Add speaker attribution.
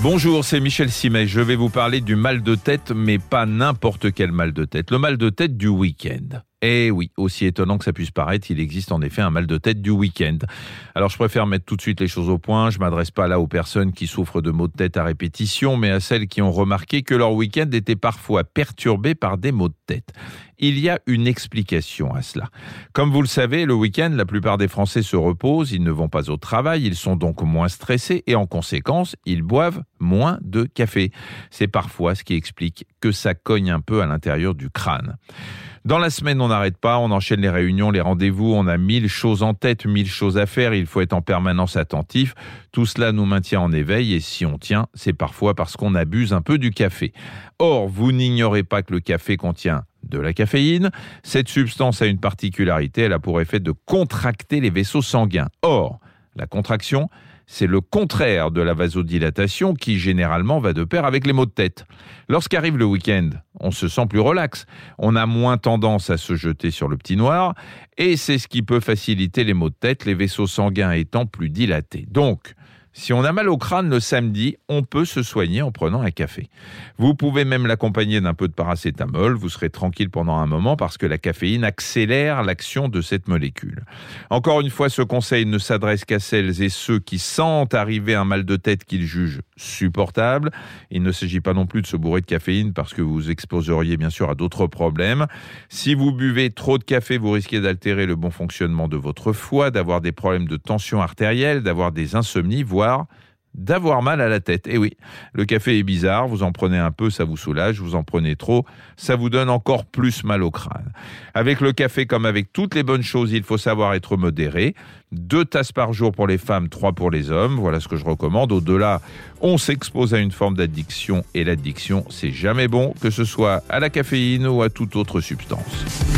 Speaker 1: Bonjour, c'est Michel Simet. Je vais vous parler du mal de tête, mais pas n'importe quel mal de tête. Le mal de tête du week-end. Eh oui, aussi étonnant que ça puisse paraître, il existe en effet un mal de tête du week-end. Alors je préfère mettre tout de suite les choses au point, je m'adresse pas là aux personnes qui souffrent de maux de tête à répétition, mais à celles qui ont remarqué que leur week-end était parfois perturbé par des maux de tête. Il y a une explication à cela. Comme vous le savez, le week-end, la plupart des Français se reposent, ils ne vont pas au travail, ils sont donc moins stressés et en conséquence, ils boivent moins de café. C'est parfois ce qui explique que ça cogne un peu à l'intérieur du crâne. Dans la semaine, on n'arrête pas, on enchaîne les réunions, les rendez-vous, on a mille choses en tête, mille choses à faire, il faut être en permanence attentif. Tout cela nous maintient en éveil et si on tient, c'est parfois parce qu'on abuse un peu du café. Or, vous n'ignorez pas que le café contient de la caféine. Cette substance a une particularité, elle a pour effet de contracter les vaisseaux sanguins. Or, la contraction, c'est le contraire de la vasodilatation qui généralement va de pair avec les maux de tête. Lorsqu'arrive le week-end, on se sent plus relax, on a moins tendance à se jeter sur le petit noir, et c'est ce qui peut faciliter les maux de tête, les vaisseaux sanguins étant plus dilatés. Donc, si on a mal au crâne le samedi, on peut se soigner en prenant un café. Vous pouvez même l'accompagner d'un peu de paracétamol, vous serez tranquille pendant un moment parce que la caféine accélère l'action de cette molécule. Encore une fois, ce conseil ne s'adresse qu'à celles et ceux qui sentent arriver un mal de tête qu'ils jugent supportable. Il ne s'agit pas non plus de se bourrer de caféine parce que vous exposeriez bien sûr à d'autres problèmes. Si vous buvez trop de café, vous risquez d'altérer le bon fonctionnement de votre foie, d'avoir des problèmes de tension artérielle, d'avoir des insomnies, voire d'avoir mal à la tête. Et eh oui, le café est bizarre, vous en prenez un peu, ça vous soulage, vous en prenez trop, ça vous donne encore plus mal au crâne. Avec le café, comme avec toutes les bonnes choses, il faut savoir être modéré. Deux tasses par jour pour les femmes, trois pour les hommes, voilà ce que je recommande. Au-delà, on s'expose à une forme d'addiction, et l'addiction, c'est jamais bon, que ce soit à la caféine ou à toute autre substance.